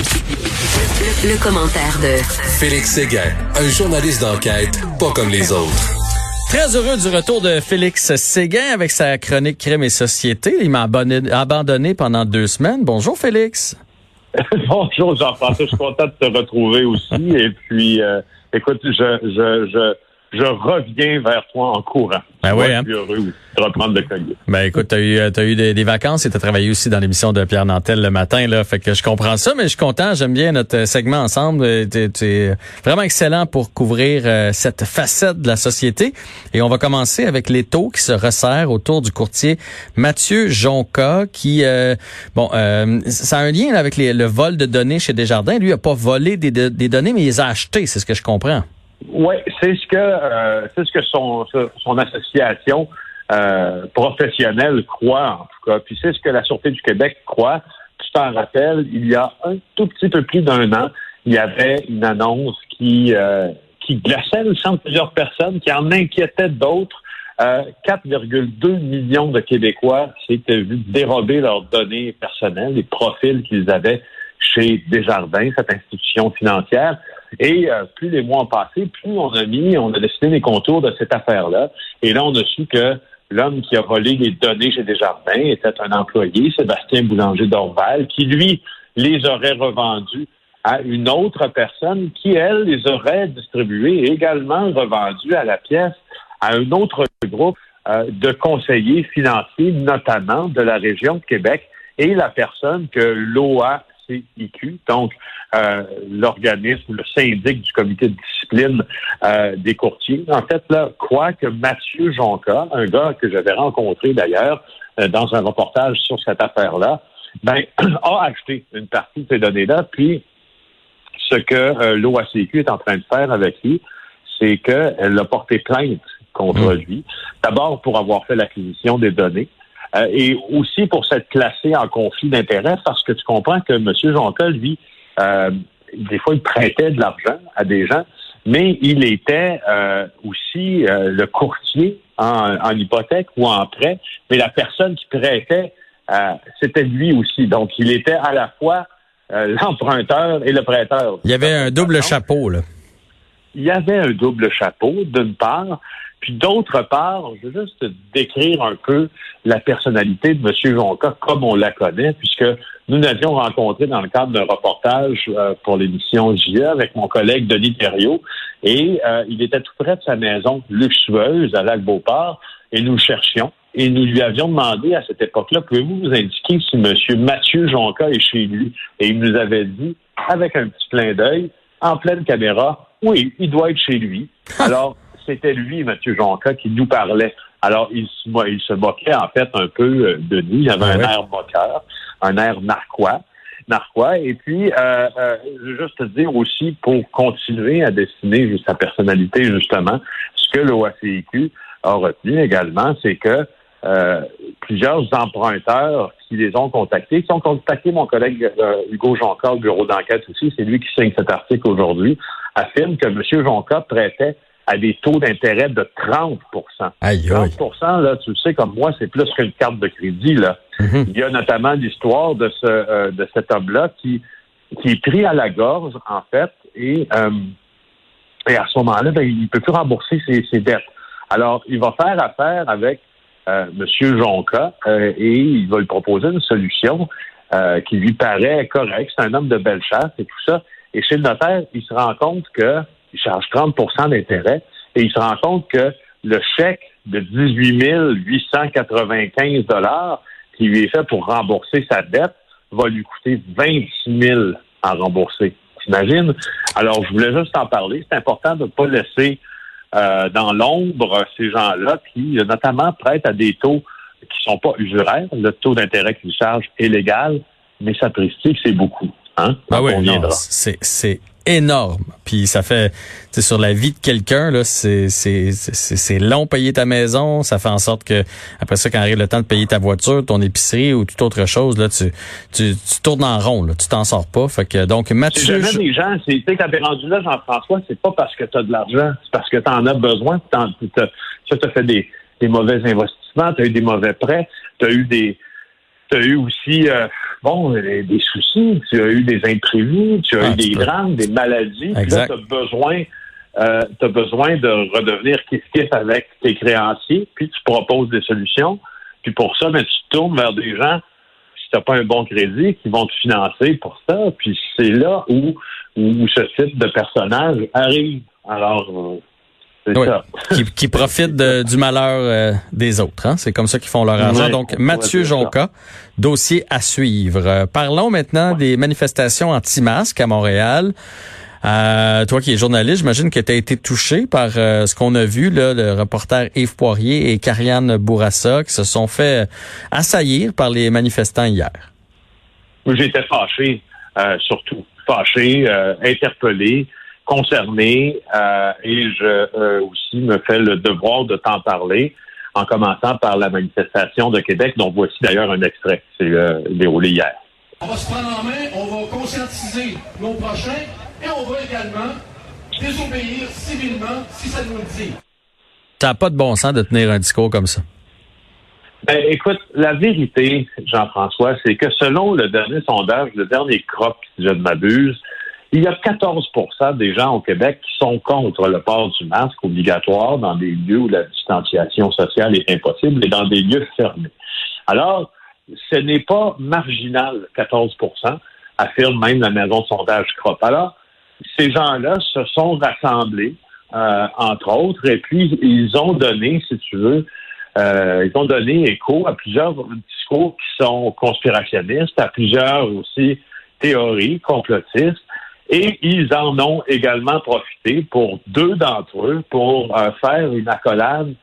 Le, le commentaire de Félix Séguin, un journaliste d'enquête pas comme les autres. Très heureux du retour de Félix Séguin avec sa chronique Crime et Société. Il m'a abandonné, abandonné pendant deux semaines. Bonjour Félix. Bonjour Jean-François, je suis content de te retrouver aussi. Et puis, euh, écoute, je, je, je, je reviens vers toi en courant. Ben oui, hein? Je suis heureux de reprendre le collier. Ben écoute, t'as eu, t'as eu des, des vacances et t'as travaillé aussi dans l'émission de Pierre Nantel le matin, là. Fait que je comprends ça, mais je suis content. J'aime bien notre segment ensemble. T'es, t'es vraiment excellent pour couvrir euh, cette facette de la société. Et on va commencer avec les taux qui se resserrent autour du courtier Mathieu Jonca, qui, euh, bon, euh, ça a un lien avec les, le vol de données chez Desjardins. Lui a pas volé des, des données, mais il les a achetées. C'est ce que je comprends. Oui, c'est ce que euh, c'est ce que son, son association euh, professionnelle croit, en tout cas. Puis c'est ce que la Sûreté du Québec croit. Tu t'en rappelles, il y a un tout petit peu plus d'un an, il y avait une annonce qui, euh, qui glaçait le sang de plusieurs personnes, qui en inquiétait d'autres. Euh, 4,2 millions de Québécois s'étaient vus dérober leurs données personnelles, les profils qu'ils avaient chez Desjardins, cette institution financière. Et euh, plus les mois ont passé, plus on a mis, on a dessiné les contours de cette affaire-là. Et là, on a su que l'homme qui a volé les données chez Desjardins était un employé, Sébastien Boulanger d'Orval, qui, lui, les aurait revendus à une autre personne qui, elle, les aurait distribués et également revendus à la pièce à un autre groupe euh, de conseillers financiers, notamment de la région de Québec, et la personne que l'OA CIQ, donc euh, l'organisme, le syndic du comité de discipline euh, des courtiers. En fait, là, quoi que Mathieu Jonca, un gars que j'avais rencontré d'ailleurs euh, dans un reportage sur cette affaire-là, ben, a acheté une partie de ces données-là, puis ce que l'OACQ est en train de faire avec lui, c'est qu'elle a porté plainte contre lui. D'abord pour avoir fait l'acquisition des données. Euh, et aussi pour s'être classé en conflit d'intérêts, parce que tu comprends que M. Jonca, lui, euh, des fois, il prêtait de l'argent à des gens, mais il était euh, aussi le courtier en, en, hypothèque ou en prêt, mais la personne qui prêtait, c'était lui aussi. Donc, il était à la fois l'emprunteur et le prêteur. Il y avait un double chapeau, là. Il y avait un double chapeau, d'une part, puis d'autre part, je veux juste décrire un peu la personnalité de M. Jonca comme on la connaît, puisque nous l'avions rencontré dans le cadre d'un reportage euh, pour l'émission JE avec mon collègue Denis Thériault, et euh, il était tout près de sa maison luxueuse à Lac-Beauport, et nous le cherchions. Et nous lui avions demandé à cette époque-là, pouvez-vous nous indiquer si M. Mathieu Jonca est chez lui? Et il nous avait dit, avec un petit clin d'œil, en pleine caméra, oui, il doit être chez lui. Alors, c'était lui, Mathieu Jonca, qui nous parlait. Alors, il, il, se moquait en fait un peu euh, de nous. Il avait un air moqueur, un air narquois. narquois. Et puis, euh, euh, je veux juste te dire aussi, pour continuer à dessiner sa personnalité, justement, ce que l'OACIQ a retenu également, c'est que euh, plusieurs emprunteurs qui les ont contactés, qui ont contacté mon collègue euh, Hugo Jonca au bureau d'enquête aussi, c'est lui qui signe cet article aujourd'hui, affirme que M. Jonca prêtait à des taux d'intérêt de 30 aïe, 30 là, tu le sais comme moi, c'est plus qu'une carte de crédit. Là. Mhm. Il y a notamment l'histoire de ce euh, de cet homme-là qui, qui est pris à la gorge, en fait, et, euh, et à ce moment-là, ben, il ne peut plus rembourser ses, ses, dettes. Alors, il va faire affaire avec euh, M. Jonca euh, et il va lui proposer une solution qui lui paraît correcte. C'est un homme de belle chasse et tout ça. Et chez le notaire, il se rend compte que il charge 30% d'intérêt et il se rend compte que le chèque de 18 895 dollars qui lui est fait pour rembourser sa dette va lui coûter 26 000 à rembourser. T'imagines? Alors, je voulais juste en parler. C'est important de ne pas laisser euh, dans l'ombre ces gens-là qui, notamment, prêtent à des taux qui sont pas usuraires. Le taux d'intérêt qu'ils chargent est légal, mais ça prestige, c'est beaucoup. Hein? Ah oui, c'est énorme. Puis ça fait, sur la vie de quelqu'un là, c'est c'est long payer ta maison. Ça fait en sorte que après ça, quand arrive le temps de payer ta voiture, ton épicerie ou toute autre chose, là, tu tu, tu tournes en rond. Là, tu t'en sors pas. Fait que donc Mathieu, jamais je- des gens, c'est, quand t'es rendu là, Jean-François, c'est pas parce que t'as de l'argent, c'est parce que t'en as besoin. T'as, ça, t'as fait des, des mauvais investissements, t'as eu des mauvais prêts, t'as eu des, t'as eu aussi, euh, bon, des, des soucis, tu as eu des imprévus, tu as Ah, eu tu des drames, des maladies. Puis là, t'as besoin, euh, t'as besoin de redevenir kiff-kiff avec tes créanciers, puis tu proposes des solutions. Puis pour ça, ben, tu te tournes vers des gens si t'as pas un bon crédit, qui vont te financer pour ça. Puis c'est là où, où ce type de personnage arrive. Alors, euh, c'est Oui. ça. qui, qui profitent de- du malheur euh, des autres. Hein? C'est comme ça qu'ils font leur argent. Oui, Donc, on Mathieu. Jonca, dossier à suivre. Euh, parlons maintenant des manifestations anti-masques à Montréal. Euh, toi qui es journaliste, j'imagine que tu as été touché par euh, ce qu'on a vu, là, le reporter Yves Poirier et Karianne Bourassa qui se sont fait assaillir par les manifestants hier. J'étais fâché, euh, surtout. Fâché, euh, interpellé, concerné, euh, et je euh, aussi me fais le devoir de t'en parler, en commençant par la manifestation de Québec, dont voici d'ailleurs un extrait. C'est euh, déroulé hier. On va se prendre en main, on va conscientiser nos prochains et on va également désobéir civilement si ça nous le dit. N'a pas de bon sens de tenir un discours comme ça. Ben, écoute, la vérité, Jean-François, c'est que selon le dernier sondage, le dernier CROP, si je ne m'abuse, il y a 14% des gens au Québec qui sont contre le port du masque obligatoire dans des lieux où la distanciation sociale est impossible et dans des lieux fermés. Alors, ce n'est pas marginal, 14% affirme même la maison de sondage CROP. Alors, ces gens-là se sont rassemblés, euh, entre autres, et puis ils ont donné, si tu veux, euh, ils ont donné écho à plusieurs discours qui sont conspirationnistes, à plusieurs aussi théories complotistes, et ils en ont également profité pour deux d'entre eux pour euh, faire une accolade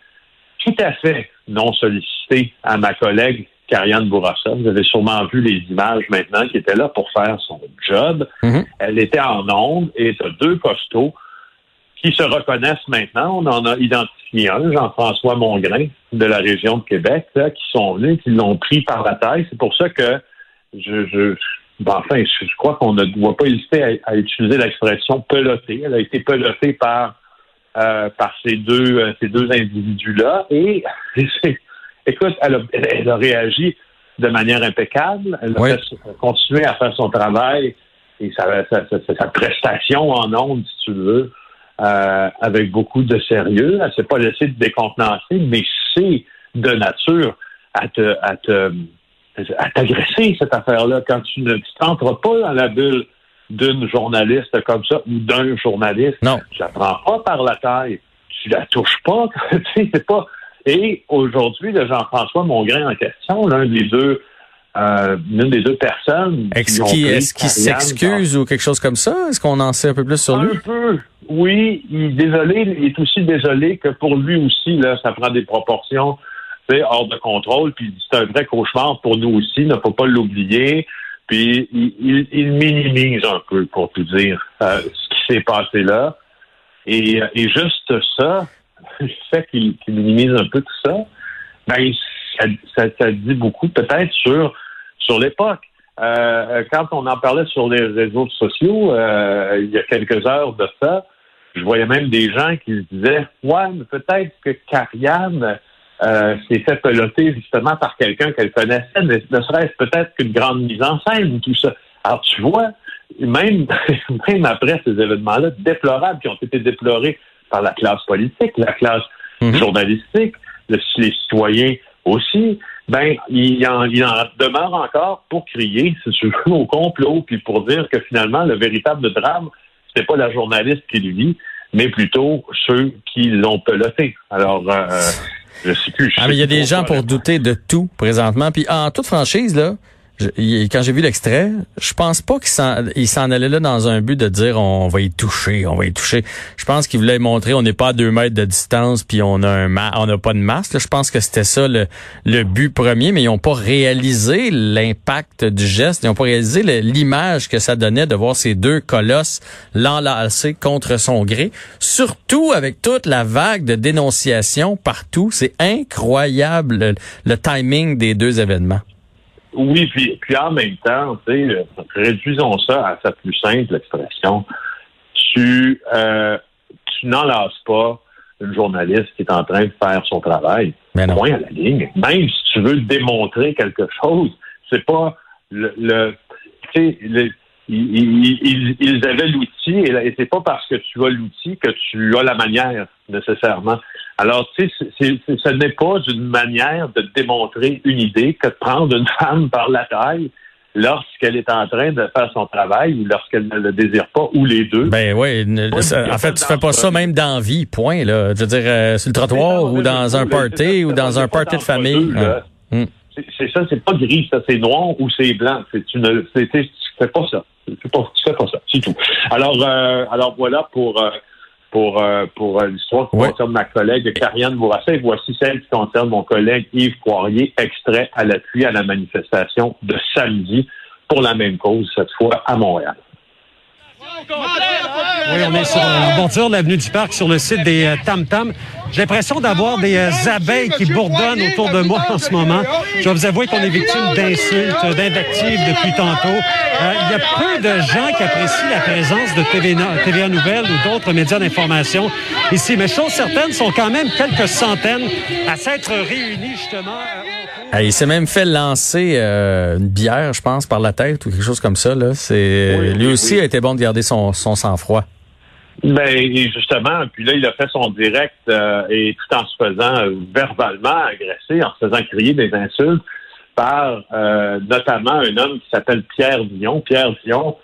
tout à fait non sollicitée à ma collègue Karianne Bourassa. Vous avez sûrement vu les images maintenant qui étaient là pour faire son job. Mhm. Elle était en onde et deux costauds qui se reconnaissent maintenant. On en a identifié un, Jean-François Mongrain, de la région de Québec, là, qui sont venus, qui l'ont pris par la taille. C'est pour ça que je, je ben, enfin, je, je crois qu'on ne doit pas hésiter à, à utiliser l'expression pelotée. Elle a été pelotée par euh, par ces deux euh, ces deux individus-là. Et écoute, elle a, elle a réagi de manière impeccable. Elle a Oui. fait- continué à faire son travail et sa, sa, sa- sa prestation en ondes, si tu veux, euh, avec beaucoup de sérieux. Elle s'est pas laissée décontenancer, mais c'est de nature à te, à te, à t'agresser, cette affaire-là, quand tu ne t'entres pas dans la bulle d'une journaliste comme ça ou d'un journaliste. Non. Tu la prends pas par la taille. Tu la touches pas. tu sais, c'est pas. Et aujourd'hui, le Jean-François Mongrain en question, l'un des deux, euh, l'une des deux personnes. Est-ce qu'il s'excuse ou quelque chose comme ça? Est-ce qu'on en sait un peu plus sur lui? un peu. Oui, il est désolé, il est aussi désolé que pour lui aussi, là, ça prend des proportions hors de contrôle. Puis c'est un vrai cauchemar pour nous aussi, ne faut pas l'oublier. Puis il, il- il minimise un peu, pour tout dire, euh, ce qui s'est passé là. Et, et juste ça, le fait qu'il minimise un peu tout ça, ben ça, dit beaucoup peut-être sur sur l'époque. Euh, quand on en parlait sur les réseaux sociaux, euh, il y a quelques heures de ça, je voyais même des gens qui se disaient Ouais, mais peut-être que Karianne euh, s'est fait peloter justement par quelqu'un qu'elle connaissait, ne serait-ce peut-être qu'une grande mise en scène ou tout ça. Alors tu vois, même, même après ces événements-là, déplorables, qui ont été déplorés par la classe politique, la classe Mhm. journalistique, le- les citoyens aussi, ben il en, il en demeure encore pour crier, si tu veux, au complot, puis pour dire que finalement, le véritable drame, c'était pas la journaliste qui le vit, mais plutôt ceux qui l'ont peloté. Alors, euh, je Ah, mais il y a des gens pour douter de tout présentement. Puis en toute franchise, là, quand j'ai vu l'extrait, je pense pas qu'il s'en, allait là dans un but de dire on va y toucher, on va y toucher. Je pense qu'il voulait montrer on n'est pas à deux mètres de distance puis on a un ma- on n'a pas de masque. Je pense que c'était ça le, but premier, mais ils ont pas réalisé l'impact du geste. Ils ont pas réalisé l'image que ça donnait de voir ces deux colosses l'enlacer contre son gré. Surtout avec toute la vague de dénonciations partout. C'est incroyable le, le timing des deux événements. Oui, puis, puis en même temps, tu sais, euh, réduisons ça à sa plus simple expression. Tu, euh, tu n'enlaces pas une journaliste qui est en train de faire son travail. Mais non. Point à la ligne. Même si tu veux démontrer quelque chose, c'est pas le, le tu sais, le- ils, ils- ils- ils avaient l'outil et, c'est pas parce que tu as l'outil que tu as la manière nécessairement. Alors, tu sais, ce n'est pas une manière de démontrer une idée que de prendre une femme par la taille lorsqu'elle est en train de faire son travail ou lorsqu'elle ne le désire pas, ou les deux. Ben oui, en fait, tu fais pas ça même dans vie, point là. Je veux dire euh, sur le trottoir ou dans un party ou dans un party de famille. là. Hum. C'est- ça, c'est pas gris, ça, c'est noir ou c'est blanc. C'est tu fais pas ça. Tu fais pas, tu fais pas ça, c'est tout. Alors, euh, alors voilà pour euh, pour euh, pour euh, l'histoire qui Ouais. concerne ma collègue Karianne Bourassa. Et voici celle qui concerne mon collègue Yves Poirier, extrait à l'appui à la manifestation de samedi pour la même cause, cette fois à Montréal. Oui, on est sur la bordure de l'avenue du Parc, sur le site des euh, Tam Tam. J'ai l'impression d'avoir des euh, abeilles qui bourdonnent autour de moi en ce moment. Je dois vous avouer qu'on est victime d'insultes, d'invectives depuis tantôt. Euh, il y a peu de gens qui apprécient la présence de TV No- TVA Nouvelles ou d'autres médias d'information ici. Mais chose certaine, sont quand même quelques centaines à s'être réunis justement. Ah, il s'est même fait lancer euh, une bière, je pense, par la tête ou quelque chose comme ça. Là. C'est Oui, lui aussi oui. a été bon de garder son, son sang-froid. Ben justement, puis là, il a fait son direct euh, et tout en se faisant euh, verbalement agresser, en se faisant crier des insultes par euh, notamment un homme qui s'appelle Pierre Dion. Pierre Dion,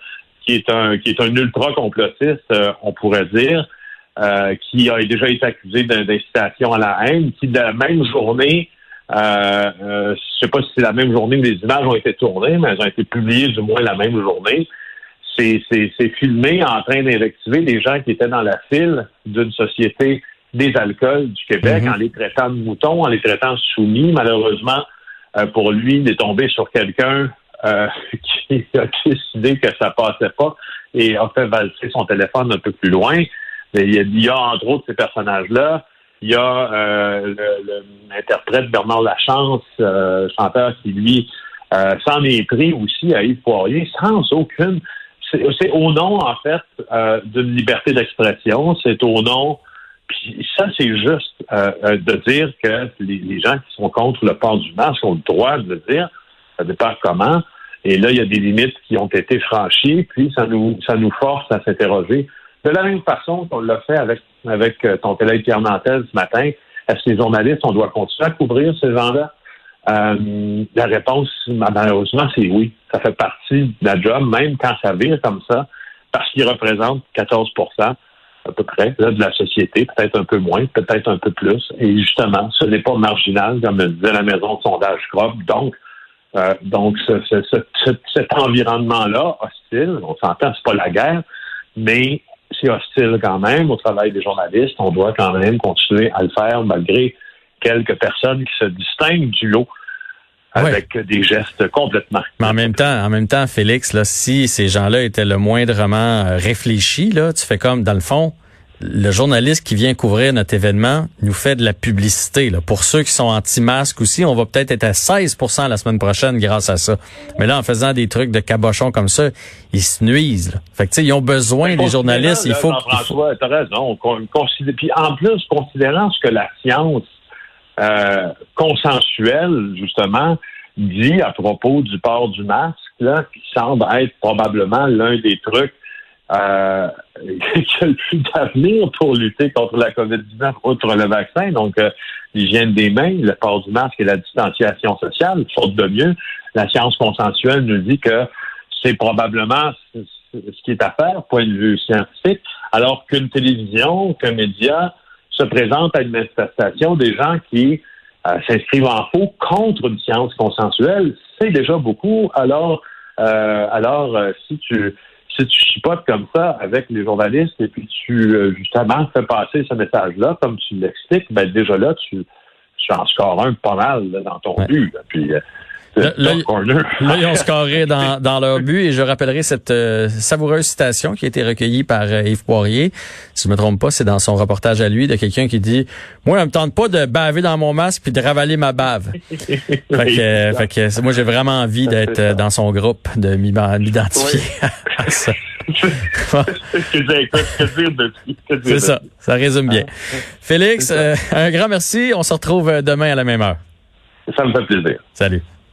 qui est un qui est un ultra complotiste, euh, on pourrait dire, qui a déjà été accusé d'in- d'incitation à la haine, qui de la même journée, euh, euh, je sais pas si c'est la même journée où les images ont été tournées, mais elles ont été publiées du moins la même journée c'est c'est- c'est filmé en train d'invectiver des gens qui étaient dans la file d'une société des alcools du Québec Mhm. en les traitant de moutons, en les traitant de soumis. Malheureusement, euh, pour lui, il est tombé sur quelqu'un euh, qui a décidé que ça passait pas et a fait valser son téléphone un peu plus loin. Mais il y a, il y a entre autres ces personnages-là. Il y a euh, l'interprète Bernard Lachance, euh, chanteur qui, lui, euh, s'en est pris aussi à Yves Poirier sans aucune c'est au nom, en fait, d'une liberté d'expression. C'est au nom. Puis ça, c'est juste de dire que les, les gens qui sont contre le port du masque ont le droit de le dire. Ça dépend comment. Et là, il y a des limites qui ont été franchies. Puis ça nous, ça nous force à s'interroger. De la même façon qu'on l'a fait avec, avec euh, ton collègue Pierre Nantel ce matin, est-ce que les journalistes, on doit continuer à couvrir ces gens-là? Euh, la réponse, malheureusement, c'est oui. Ça fait partie de la job, même quand ça vire comme ça, parce qu'ils représentent 14 à peu près là, de la société, peut-être un peu moins, peut-être un peu plus. Et justement, ce n'est pas marginal, comme le disait la maison de sondage Crop. Donc, euh, donc ce- ce- ce- cet environnement-là, hostile, on s'entend, c'est pas la guerre, mais c'est hostile quand même au travail des journalistes. On doit quand même continuer à le faire malgré quelques personnes qui se distinguent du lot avec des gestes complètement. Mais en même temps, en même temps, Félix, là, si ces gens-là étaient le moindrement euh, réfléchis, là, tu fais comme dans le fond, le journaliste qui vient couvrir notre événement nous fait de la publicité. Là. Pour ceux qui sont anti-masques aussi, on va peut-être être à 16% la semaine prochaine grâce à ça. Mais là, en faisant des trucs de cabochon comme ça, ils se nuisent. Là. Fait que tu sais, ils ont besoin des journalistes. Il faut, il faut- François, t'as raison. Considé- Puis en plus, considérant ce que la science euh, consensuelle, justement, dit à propos du port du masque, là, qui semble être probablement l'un des trucs euh, qui a d'avenir pour lutter contre la COVID-19, outre le vaccin. Donc, euh, l'hygiène des mains, le port du masque et la distanciation sociale, faute de mieux, la science consensuelle nous dit que c'est probablement ce ce qui est à faire, point de vue scientifique, alors qu'une télévision, qu'un média se présente à une manifestation des gens qui euh, s'inscrivent en faux contre une science consensuelle, c'est déjà beaucoup. Alors, euh, alors euh, si tu si tu chipotes comme ça avec les journalistes et puis tu euh, justement fais passer ce message-là, comme tu l'expliques, ben déjà là, tu, tu en scores un pas mal dans ton Ouais. but. là. Puis euh, Là, ils ont scoré dans, dans leur but et je rappellerai cette euh, savoureuse citation qui a été recueilleie par euh, Yves Poirier. Si je me trompe pas, c'est dans son reportage à lui de quelqu'un qui dit « Moi, on me tente pas de baver dans mon masque puis de ravaler ma bave. » Fait que, euh, fait que moi, j'ai vraiment envie d'être euh, dans son groupe, de m'identifier à ça. C'est ça, ça résume bien. Félix, ça. euh, un grand merci. On se retrouve demain à la même heure. Ça me fait plaisir. Salut.